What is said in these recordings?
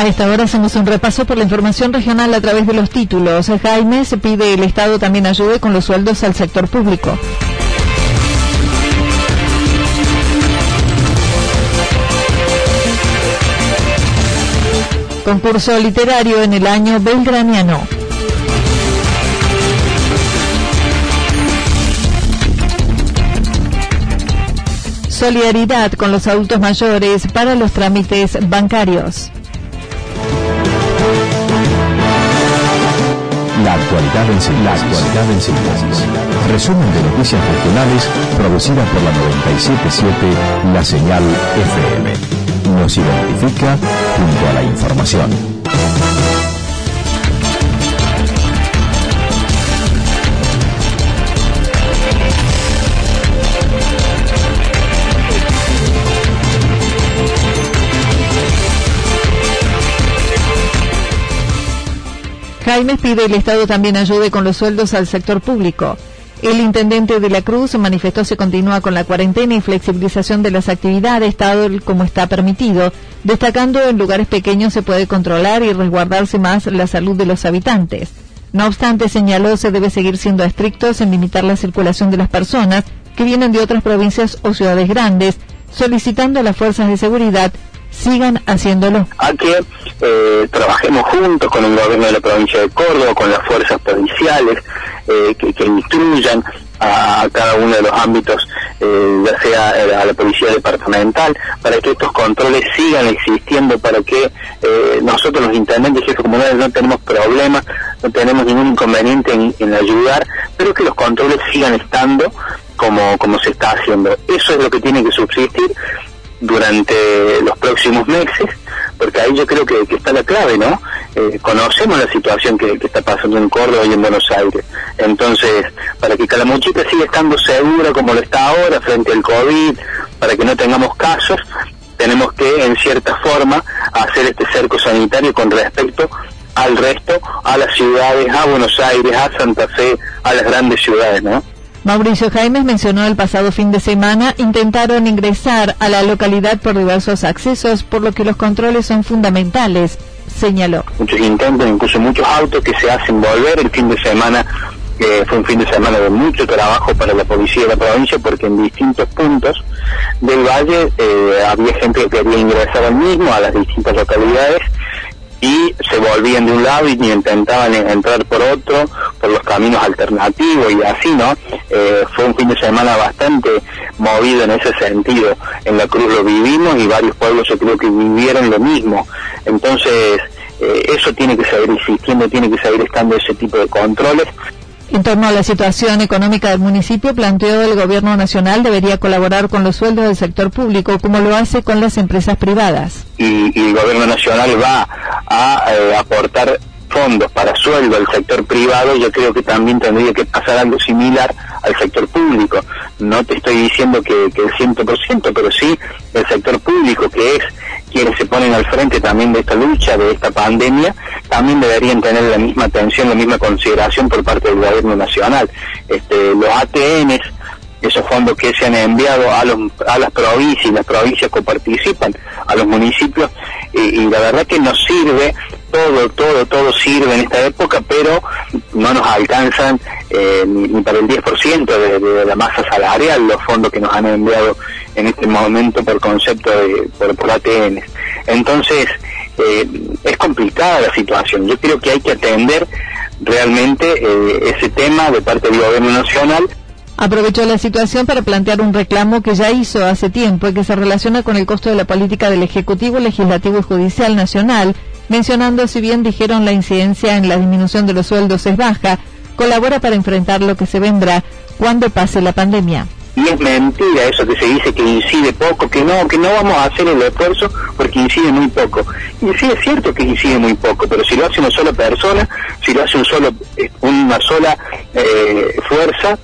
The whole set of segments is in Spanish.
A esta hora hacemos un repaso por la información regional a través de los títulos. Jaime se pide el Estado también ayude con los sueldos al sector público. Concurso literario en el año belgraniano. Solidaridad con los adultos mayores para los trámites bancarios. La actualidad en síntesis. Resumen de noticias regionales producida por la 977 La Señal FM nos identifica junto a la información. Jaime pide el Estado también ayude con los sueldos al sector público. El intendente de la Cruz manifestó se continúa con la cuarentena y flexibilización de las actividades, tal como está permitido, destacando en lugares pequeños se puede controlar y resguardarse más la salud de los habitantes. No obstante, señaló se debe seguir siendo estrictos en limitar la circulación de las personas que vienen de otras provincias o ciudades grandes, solicitando a las fuerzas de seguridad sigan haciéndolo. A que eh, trabajemos juntos con el gobierno de la provincia de Córdoba, con las fuerzas provinciales, eh, que, instruyan a, cada uno de los ámbitos, eh, ya sea eh, a la policía departamental, para que estos controles sigan existiendo, para que nosotros los intendentes y jefes comunales no tenemos problemas, no tenemos ningún inconveniente en, ayudar, pero que los controles sigan estando como, como se está haciendo. Eso es lo que tiene que subsistir durante los próximos meses, porque ahí yo creo que, está la clave, ¿no? Eh, conocemos la situación que, está pasando en Córdoba y en Buenos Aires. Entonces, para que Calamuchita siga estando segura como lo está ahora frente al COVID, para que no tengamos casos, tenemos que, en cierta forma, hacer este cerco sanitario con respecto al resto, a las ciudades, a Buenos Aires, a Santa Fe, a las grandes ciudades, ¿no? Mauricio Jaimes mencionó el pasado fin de semana intentaron ingresar a la localidad por diversos accesos, por lo que los controles son fundamentales, señaló. Muchos intentos, incluso muchos autos que se hacen volver el fin de semana. que fue un fin de semana de mucho trabajo para la policía de la provincia porque en distintos puntos del valle eh, había gente que quería ingresar al mismo, a las distintas localidades, y se volvían de un lado y intentaban entrar por otro, por los caminos alternativos y así, ¿no? Eh, fue un fin de semana bastante movido en ese sentido. En la Cruz lo vivimos y varios pueblos yo creo que vivieron lo mismo. Entonces, eh, eso tiene que seguir existiendo, tiene que seguir estando ese tipo de controles en torno a la situación económica del municipio, planteó el Gobierno Nacional debería colaborar con los sueldos del sector público, como lo hace con las empresas privadas. Y, el Gobierno Nacional va a eh, aportar fondos para sueldo al sector privado, yo creo que también tendría que pasar algo similar al sector público. No te estoy diciendo que, que el 100%, pero sí el sector público, que es quienes se ponen al frente también de esta lucha, de esta pandemia, también deberían tener la misma atención, la misma consideración por parte del gobierno nacional. Este, los ATNs, esos fondos que se han enviado a, los, a las provincias y las provincias que participan, a los municipios, y, la verdad que nos sirve todo, todo, todo sirve en esta época, pero no nos alcanzan eh, ni, para el 10% de, de, la masa salarial los fondos que nos han enviado en este momento por concepto de por, por ATN. Entonces, eh, es complicada la situación. Yo creo que hay que atender realmente eh, ese tema de parte del gobierno nacional aprovechó la situación para plantear un reclamo que ya hizo hace tiempo y que se relaciona con el costo de la política del Ejecutivo, Legislativo y Judicial Nacional, mencionando si bien dijeron la incidencia en la disminución de los sueldos es baja, colabora para enfrentar lo que se vendrá cuando pase la pandemia. Y es mentira eso que se dice que incide poco, que no, que no vamos a hacer el esfuerzo porque incide muy poco. Y sí es cierto que incide muy poco, pero si lo hace una sola persona, si lo hace un solo, eh, una sola eh, fuerza,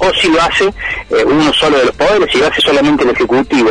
o si lo hace eh, uno solo de los poderes, si lo hace solamente el Ejecutivo,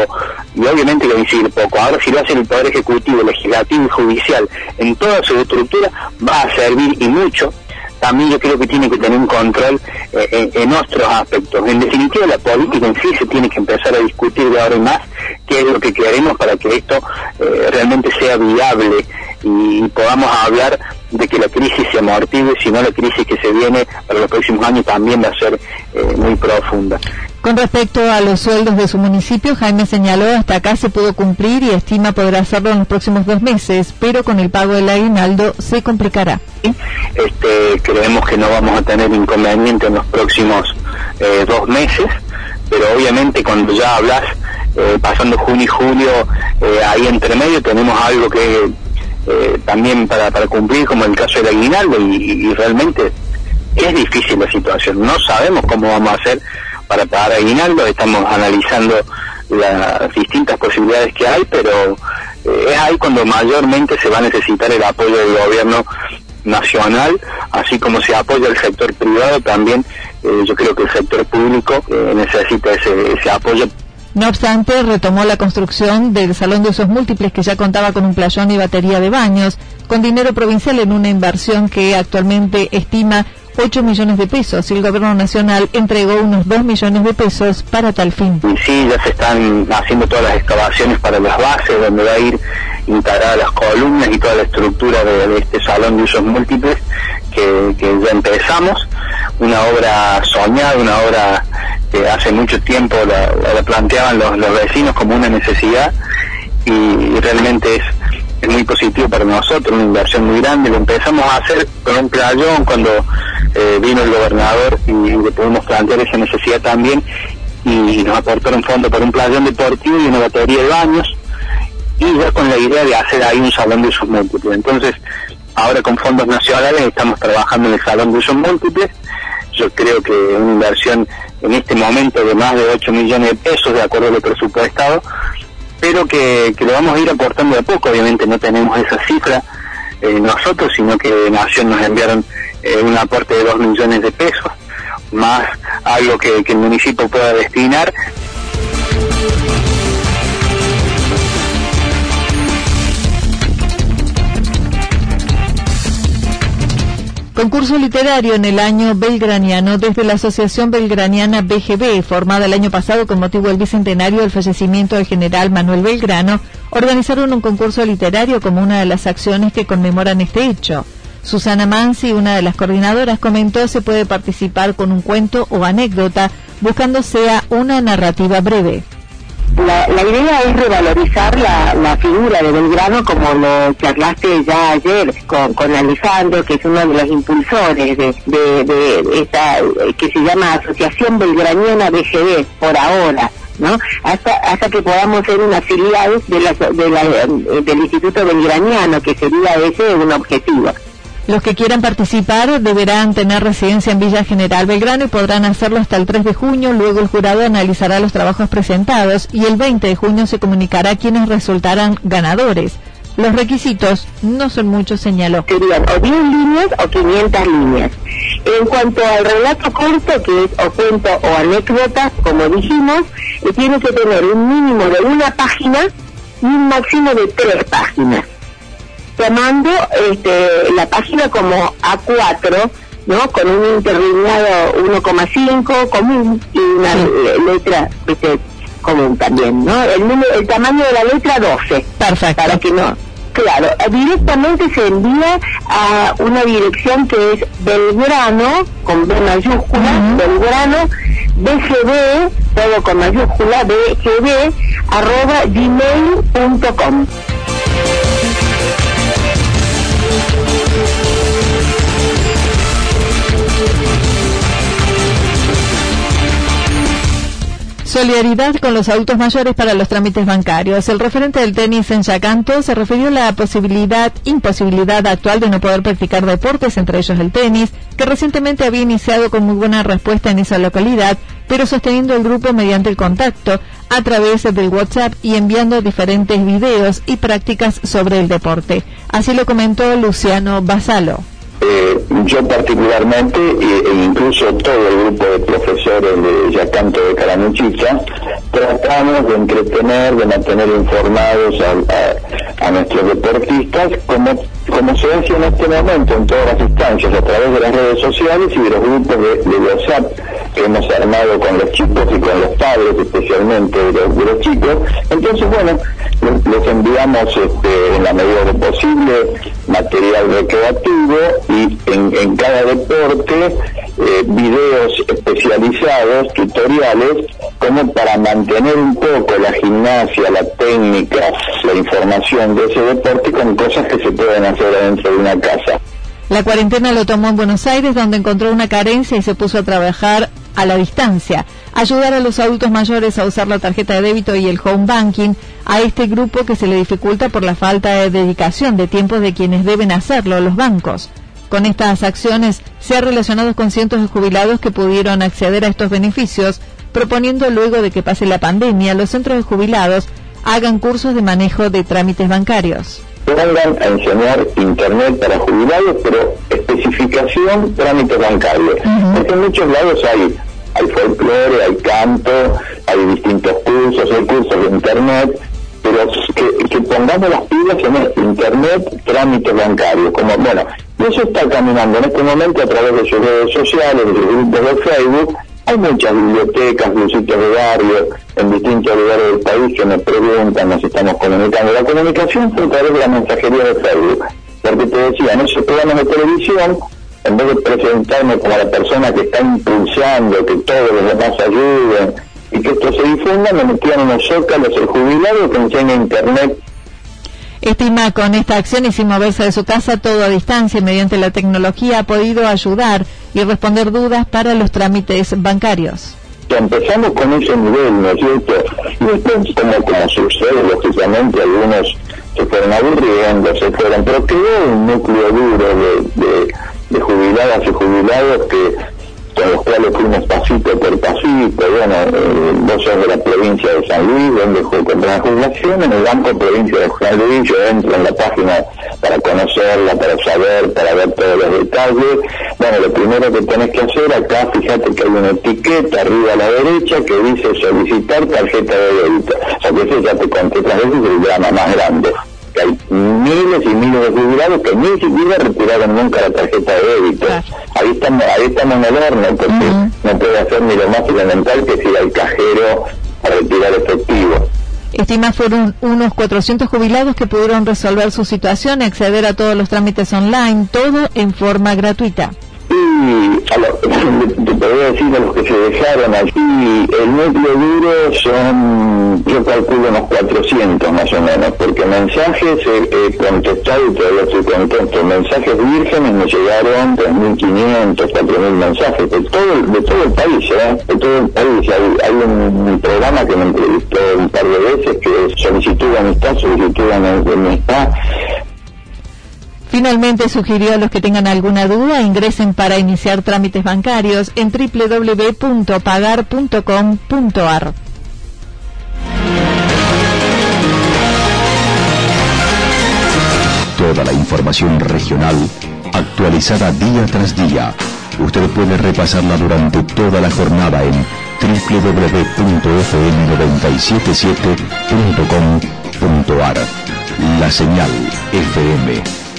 y obviamente lo incide poco. Ahora si lo hace el Poder Ejecutivo, Legislativo y Judicial en toda su estructura, va a servir y mucho. También yo creo que tiene que tener un control eh, en, otros aspectos. En definitiva, la política en sí se tiene que empezar a discutir ahora en más qué es lo que queremos para que esto eh, realmente sea viable y podamos hablar de que la crisis se amortigue, sino la crisis que se viene para los próximos años también va a ser eh, muy profunda. Con respecto a los sueldos de su municipio, Jaime señaló hasta acá se pudo cumplir y estima poder hacerlo en los próximos dos meses, pero con el pago del aguinaldo se complicará. Este, creemos que no vamos a tener inconveniente en los próximos eh, dos meses, pero obviamente cuando ya hablas, eh, pasando junio y julio, ahí entre medio tenemos algo que eh, también para, para cumplir como el caso del aguinaldo y, realmente es difícil la situación. No sabemos cómo vamos a hacer para pagar aguinaldo, estamos analizando las distintas posibilidades que hay, pero eh, es ahí cuando mayormente se va a necesitar el apoyo del gobierno nacional, así como se apoya el sector privado, también eh, yo creo que el sector público necesita ese, ese apoyo no obstante, retomó la construcción del Salón de Usos Múltiples que ya contaba con un playón y batería de baños, con dinero provincial en una inversión que actualmente estima 8 millones de pesos y el gobierno nacional entregó unos 2 millones de pesos para tal fin. Sí, ya se están haciendo todas las excavaciones para las bases, donde va a ir integradas las columnas y toda la estructura de, este salón de usos múltiples que, ya empezamos. Una obra soñada, una obra que hace mucho tiempo la, planteaban los, vecinos como una necesidad y realmente es muy positivo para nosotros, una inversión muy grande. Lo empezamos a hacer con un playón cuando eh, vino el gobernador y, le pudimos plantear esa necesidad también y nos aportaron fondo para un playón deportivo y una batería de baños y ya con la idea de hacer ahí un salón de usos múltiples. Entonces, ahora con fondos nacionales estamos trabajando en el salón de usos múltiples. Yo creo que una inversión en este momento de más de 8 millones de pesos, de acuerdo al presupuestado, pero que, que lo vamos a ir aportando de poco, obviamente no tenemos esa cifra eh, nosotros, sino que Nación nos enviaron eh, un aporte de 2 millones de pesos, más algo que el municipio pueda destinar. Concurso literario en el año belgraniano desde la Asociación Belgraniana BGB, formada el año pasado con motivo del bicentenario del fallecimiento del general Manuel Belgrano, organizaron un concurso literario como una de las acciones que conmemoran este hecho. Susana Mansi, una de las coordinadoras, comentó se puede participar con un cuento o anécdota, buscando sea una narrativa breve. La, idea es revalorizar la, figura de Belgrano como lo charlaste ya ayer con, con Alejandro, que es uno de los impulsores de, esta que se llama Asociación Belgraniana BGB por ahora. ¿no? Hasta, hasta que podamos ser una filial de la, del Instituto Belgraniano, que sería ese un objetivo. Los que quieran participar deberán tener residencia en Villa General Belgrano y podrán hacerlo hasta el 3 de junio. Luego el jurado analizará los trabajos presentados y el 20 de junio se comunicará quienes resultarán ganadores. Los requisitos no son muchos, señaló. Serían o 10 líneas o 500 líneas. En cuanto al relato corto, que es o cuento o anécdota, como dijimos, eh, tiene que tener un mínimo de una página y un máximo de tres páginas tomando este, la página como A4, ¿no? Con un interlineado 1,5 común y una letra común también, ¿no? El, el tamaño de la letra 12. Perfecto. Para que no Claro, directamente se envía a una dirección que es Belgrano, con B mayúscula, Belgrano, BGB, todo con mayúscula, BGB, arroba gmail.com. Solidaridad con los adultos mayores para los trámites bancarios. El referente del tenis en Yacanto se refirió a la posibilidad, imposibilidad actual de no poder practicar deportes, entre ellos el tenis, que recientemente había iniciado con muy buena respuesta en esa localidad, pero sosteniendo el grupo mediante el contacto a través del WhatsApp y enviando diferentes videos y prácticas sobre el deporte. Así lo comentó Luciano Basalo. Eh, yo particularmente e, incluso todo el grupo de profesores de Yacanto de Caramuchicha tratamos de entretener, de mantener informados a, nuestros deportistas como, como se hace en este momento en todas las instancias a través de las redes sociales y de los grupos de, WhatsApp hemos armado con los chicos y con los padres especialmente de los, chicos entonces bueno les, enviamos este, en la medida de posible material recreativo y en, cada deporte eh, videos especializados, tutoriales, como para mantener un poco la gimnasia, la técnica, la información de ese deporte con cosas que se pueden hacer dentro de una casa. La cuarentena lo tomó en Buenos Aires, donde encontró una carencia y se puso a trabajar a la distancia, ayudar a los adultos mayores a usar la tarjeta de débito y el home banking, a este grupo que se le dificulta por la falta de dedicación de tiempo de quienes deben hacerlo, los bancos. Con estas acciones se ha relacionado con cientos de jubilados que pudieron acceder a estos beneficios, proponiendo luego de que pase la pandemia, los centros de jubilados hagan cursos de manejo de trámites bancarios pongan a enseñar Internet para jubilados, pero especificación trámite bancario. Porque en muchos lados hay, hay folclore, hay canto, hay distintos cursos, hay cursos de Internet, pero que, pongamos las pilas en Internet trámite bancario. Como, bueno, eso está caminando en este momento a través de sus redes sociales, de sus grupos de Facebook, hay muchas bibliotecas, sitios de barrio, en distintos lugares del país que nos preguntan, nos estamos comunicando. La comunicación fue a través de la mensajería de Facebook. Porque te decía, en esos programas de televisión, en vez de presentarme como la persona que está impulsando, que todos los demás ayuden y que esto se difunda, me metían en los zócalos el jubilado que enseña internet Estima con esta acción y sin moverse de su casa todo a distancia mediante la tecnología ha podido ayudar y responder dudas para los trámites bancarios. Empezamos con ese nivel, ¿no es cierto? Y después, como, como sucede, lógicamente, algunos se fueron aburriendo, se fueron, pero quedó un núcleo duro de, de jubiladas y jubilados que con los cuales fuimos pasito por pasito, bueno, eh, vos sos de la provincia de San Luis, donde contra la jubilación, en el Banco Provincia de San Luis, yo entro en la página para conocerla, para saber, para ver todos los detalles. Bueno, lo primero que tenés que hacer acá, fíjate que hay una etiqueta arriba a la derecha que dice solicitar tarjeta de débito. O sea que eso ya te conté otras veces el drama más grande que hay miles y miles de jubilados que ni siquiera retiraron nunca la tarjeta de débito. Ahí estamos, ahí estamos en el horno, porque no puede hacer ni lo más elemental que es ir al cajero a retirar efectivo. Estima fueron unos 400 jubilados que pudieron resolver su situación y acceder a todos los trámites online, todo en forma gratuita. A lo, te podría decir a los que se dejaron allí, el núcleo duro son, yo calculo unos 400 más o menos, porque mensajes he, contestado y todavía estoy contento. Mensajes vírgenes me llegaron 3.500, 4.000 mensajes de todo, de todo el país, ¿eh? de todo el país. Hay, un, programa que me entrevistó un par de veces que es solicitud de amistad, solicitud amistad Finalmente sugirió a los que tengan alguna duda ingresen para iniciar trámites bancarios en www.pagar.com.ar. Toda la información regional actualizada día tras día. Usted puede repasarla durante toda la jornada en www.fm977.com.ar. La señal FM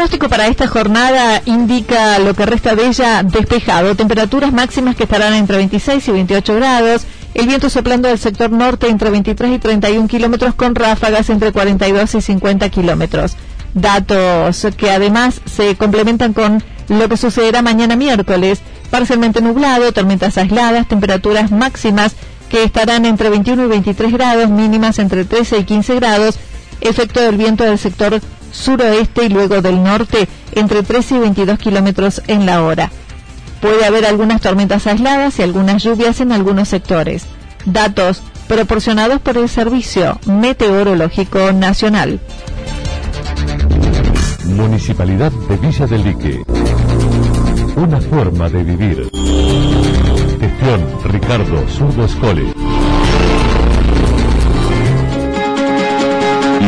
Pronóstico para esta jornada indica lo que resta de ella despejado. Temperaturas máximas que estarán entre 26 y 28 grados. El viento soplando del sector norte entre 23 y 31 kilómetros con ráfagas entre 42 y 50 kilómetros. Datos que además se complementan con lo que sucederá mañana miércoles. Parcialmente nublado, tormentas aisladas, temperaturas máximas que estarán entre 21 y 23 grados, mínimas entre 13 y 15 grados. Efecto del viento del sector suroeste y luego del norte entre 13 y 22 kilómetros en la hora. Puede haber algunas tormentas aisladas y algunas lluvias en algunos sectores. Datos proporcionados por el Servicio Meteorológico Nacional. Municipalidad de Villa del Lique. Una forma de vivir. Gestión Ricardo Zurdo Escole.